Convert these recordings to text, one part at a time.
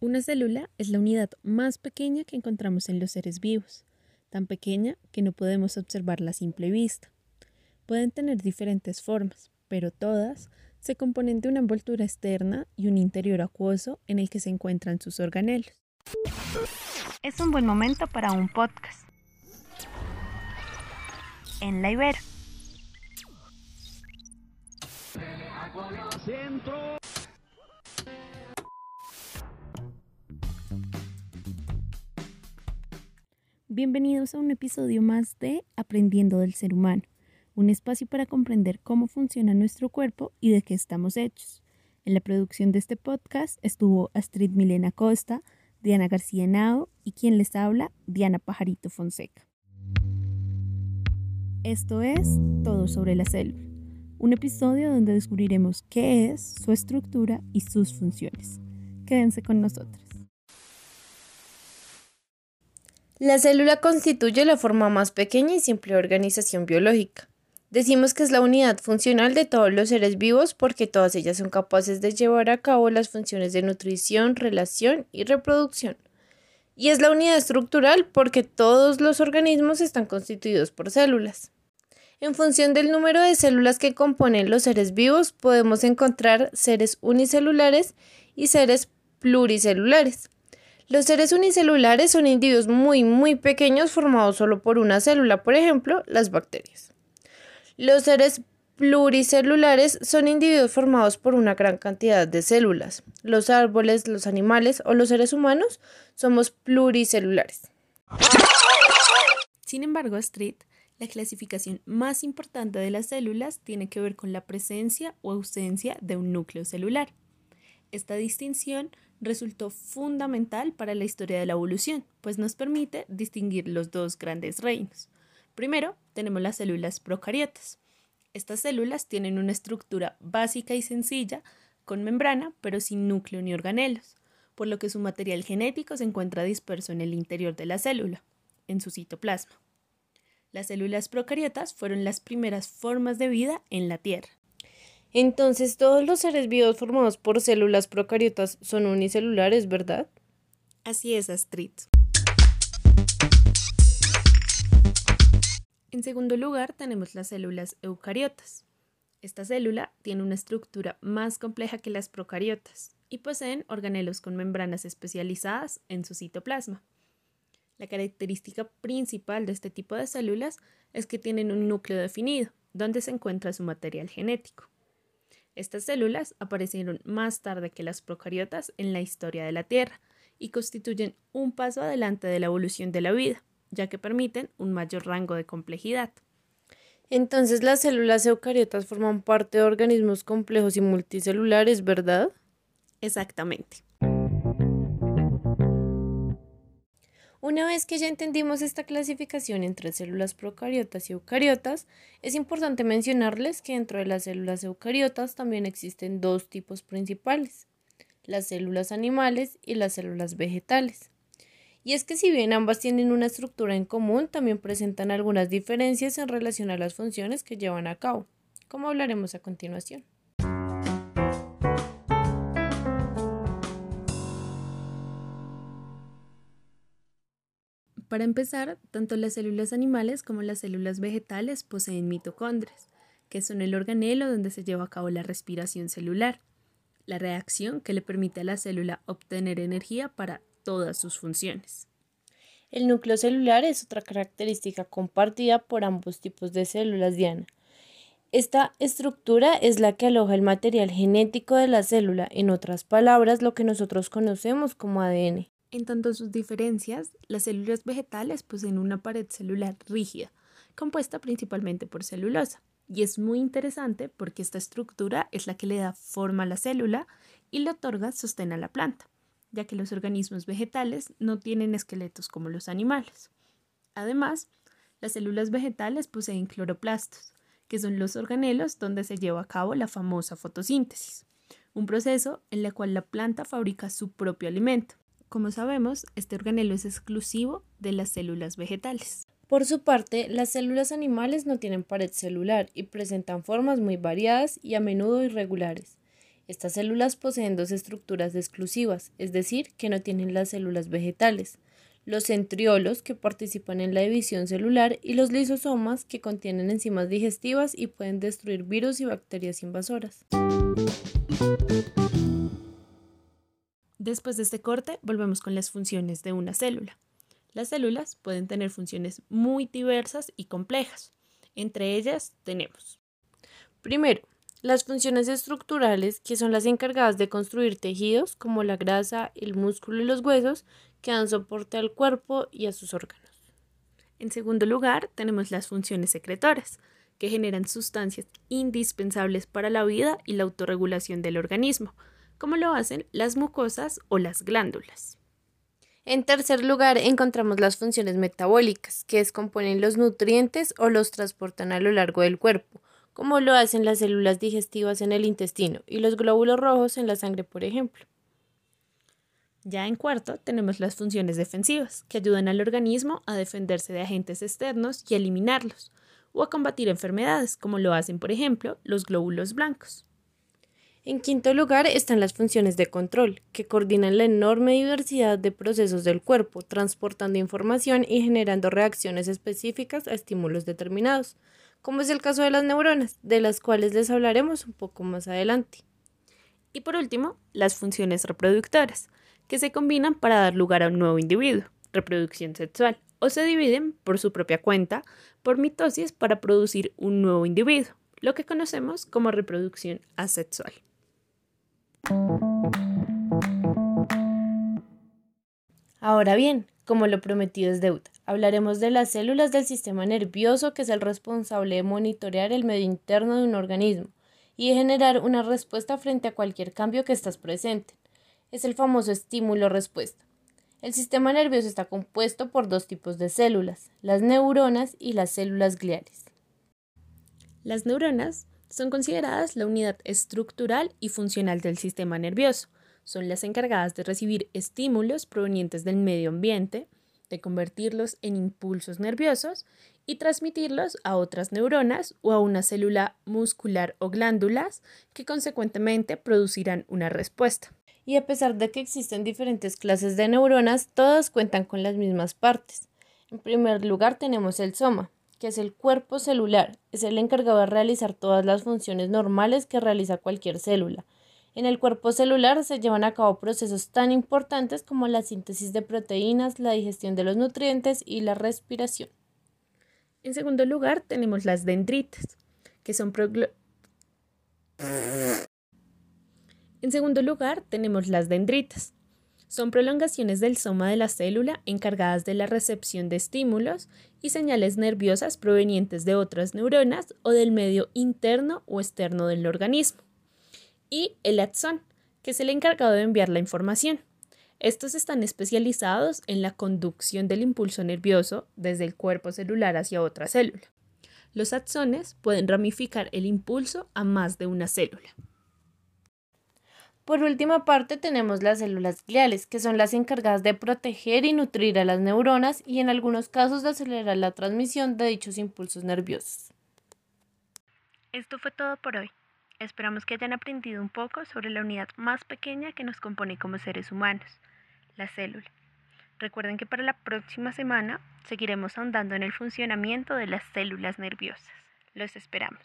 Una célula es la unidad más pequeña que encontramos en los seres vivos, tan pequeña que no podemos observarla a simple vista. Pueden tener diferentes formas, pero todas se componen de una envoltura externa y un interior acuoso en el que se encuentran sus organelos. Es un buen momento para un podcast. En la Ibero. Bienvenidos a un episodio más de Aprendiendo del Ser Humano, un espacio para comprender cómo funciona nuestro cuerpo y de qué estamos hechos. En la producción de este podcast estuvo Astrid Milena Costa, Diana García Nao y quien les habla, Diana Pajarito Fonseca. Esto es Todo sobre la célula, un episodio donde descubriremos qué es, su estructura y sus funciones. Quédense con nosotros. La célula constituye la forma más pequeña y simple organización biológica. Decimos que es la unidad funcional de todos los seres vivos porque todas ellas son capaces de llevar a cabo las funciones de nutrición, relación y reproducción. Y es la unidad estructural porque todos los organismos están constituidos por células. En función del número de células que componen los seres vivos, podemos encontrar seres unicelulares y seres pluricelulares. Los seres unicelulares son individuos muy, muy pequeños formados solo por una célula, por ejemplo, las bacterias. Los seres pluricelulares son individuos formados por una gran cantidad de células. Los árboles, los animales o los seres humanos somos pluricelulares. Sin embargo, Street, la clasificación más importante de las células tiene que ver con la presencia o ausencia de un núcleo celular. Esta distinción resultó fundamental para la historia de la evolución, pues nos permite distinguir los dos grandes reinos. Primero, tenemos las células procariotas. Estas células tienen una estructura básica y sencilla, con membrana, pero sin núcleo ni organelos, por lo que su material genético se encuentra disperso en el interior de la célula, en su citoplasma. Las células procariotas fueron las primeras formas de vida en la Tierra. Entonces, todos los seres vivos formados por células procariotas son unicelulares, ¿verdad? Así es, Astrid. En segundo lugar, tenemos las células eucariotas. Esta célula tiene una estructura más compleja que las procariotas y poseen organelos con membranas especializadas en su citoplasma. La característica principal de este tipo de células es que tienen un núcleo definido, donde se encuentra su material genético. Estas células aparecieron más tarde que las procariotas en la historia de la Tierra y constituyen un paso adelante de la evolución de la vida, ya que permiten un mayor rango de complejidad. Entonces las células eucariotas forman parte de organismos complejos y multicelulares, ¿verdad? Exactamente. Una vez que ya entendimos esta clasificación entre células procariotas y eucariotas, es importante mencionarles que dentro de las células eucariotas también existen dos tipos principales, las células animales y las células vegetales. Y es que si bien ambas tienen una estructura en común, también presentan algunas diferencias en relación a las funciones que llevan a cabo, como hablaremos a continuación. Para empezar, tanto las células animales como las células vegetales poseen mitocondrias, que son el organelo donde se lleva a cabo la respiración celular, la reacción que le permite a la célula obtener energía para todas sus funciones. El núcleo celular es otra característica compartida por ambos tipos de células Diana. Esta estructura es la que aloja el material genético de la célula, en otras palabras, lo que nosotros conocemos como ADN. En tanto sus diferencias, las células vegetales poseen una pared celular rígida, compuesta principalmente por celulosa. Y es muy interesante porque esta estructura es la que le da forma a la célula y le otorga sostén a la planta, ya que los organismos vegetales no tienen esqueletos como los animales. Además, las células vegetales poseen cloroplastos, que son los organelos donde se lleva a cabo la famosa fotosíntesis, un proceso en el cual la planta fabrica su propio alimento, como sabemos, este organelo es exclusivo de las células vegetales. Por su parte, las células animales no tienen pared celular y presentan formas muy variadas y a menudo irregulares. Estas células poseen dos estructuras exclusivas, es decir, que no tienen las células vegetales, los centriolos que participan en la división celular y los lisosomas que contienen enzimas digestivas y pueden destruir virus y bacterias invasoras. Después de este corte, volvemos con las funciones de una célula. Las células pueden tener funciones muy diversas y complejas. Entre ellas tenemos, primero, las funciones estructurales, que son las encargadas de construir tejidos como la grasa, el músculo y los huesos, que dan soporte al cuerpo y a sus órganos. En segundo lugar, tenemos las funciones secretoras, que generan sustancias indispensables para la vida y la autorregulación del organismo, como lo hacen las mucosas o las glándulas. En tercer lugar, encontramos las funciones metabólicas, que descomponen los nutrientes o los transportan a lo largo del cuerpo, como lo hacen las células digestivas en el intestino y los glóbulos rojos en la sangre, por ejemplo. Ya en cuarto tenemos las funciones defensivas, que ayudan al organismo a defenderse de agentes externos y eliminarlos, o a combatir enfermedades, como lo hacen, por ejemplo, los glóbulos blancos. En quinto lugar están las funciones de control, que coordinan la enorme diversidad de procesos del cuerpo, transportando información y generando reacciones específicas a estímulos determinados, como es el caso de las neuronas, de las cuales les hablaremos un poco más adelante. Y por último, las funciones reproductoras, que se combinan para dar lugar a un nuevo individuo, reproducción sexual, o se dividen por su propia cuenta por mitosis para producir un nuevo individuo, lo que conocemos como reproducción asexual. Ahora bien, como lo prometido es deuda. Hablaremos de las células del sistema nervioso que es el responsable de monitorear el medio interno de un organismo y de generar una respuesta frente a cualquier cambio que estás presente. Es el famoso estímulo-respuesta. El sistema nervioso está compuesto por dos tipos de células, las neuronas y las células gliales. Las neuronas son consideradas la unidad estructural y funcional del sistema nervioso son las encargadas de recibir estímulos provenientes del medio ambiente, de convertirlos en impulsos nerviosos y transmitirlos a otras neuronas o a una célula muscular o glándulas que consecuentemente producirán una respuesta. Y a pesar de que existen diferentes clases de neuronas, todas cuentan con las mismas partes. En primer lugar tenemos el soma, que es el cuerpo celular, es el encargado de realizar todas las funciones normales que realiza cualquier célula, en el cuerpo celular se llevan a cabo procesos tan importantes como la síntesis de proteínas, la digestión de los nutrientes y la respiración. En segundo lugar, tenemos las dendritas, que son En segundo lugar, tenemos las dendritas. Son prolongaciones del soma de la célula encargadas de la recepción de estímulos y señales nerviosas provenientes de otras neuronas o del medio interno o externo del organismo y el axón, que es el encargado de enviar la información. Estos están especializados en la conducción del impulso nervioso desde el cuerpo celular hacia otra célula. Los axones pueden ramificar el impulso a más de una célula. Por última parte tenemos las células gliales, que son las encargadas de proteger y nutrir a las neuronas y en algunos casos de acelerar la transmisión de dichos impulsos nerviosos. Esto fue todo por hoy. Esperamos que hayan aprendido un poco sobre la unidad más pequeña que nos compone como seres humanos, la célula. Recuerden que para la próxima semana seguiremos ahondando en el funcionamiento de las células nerviosas. Los esperamos.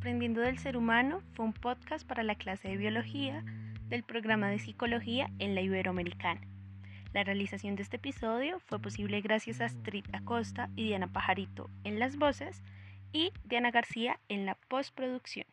Aprendiendo del ser humano fue un podcast para la clase de biología del programa de psicología en la Iberoamericana. La realización de este episodio fue posible gracias a Astrid Acosta y Diana Pajarito en las voces y Diana García en la postproducción.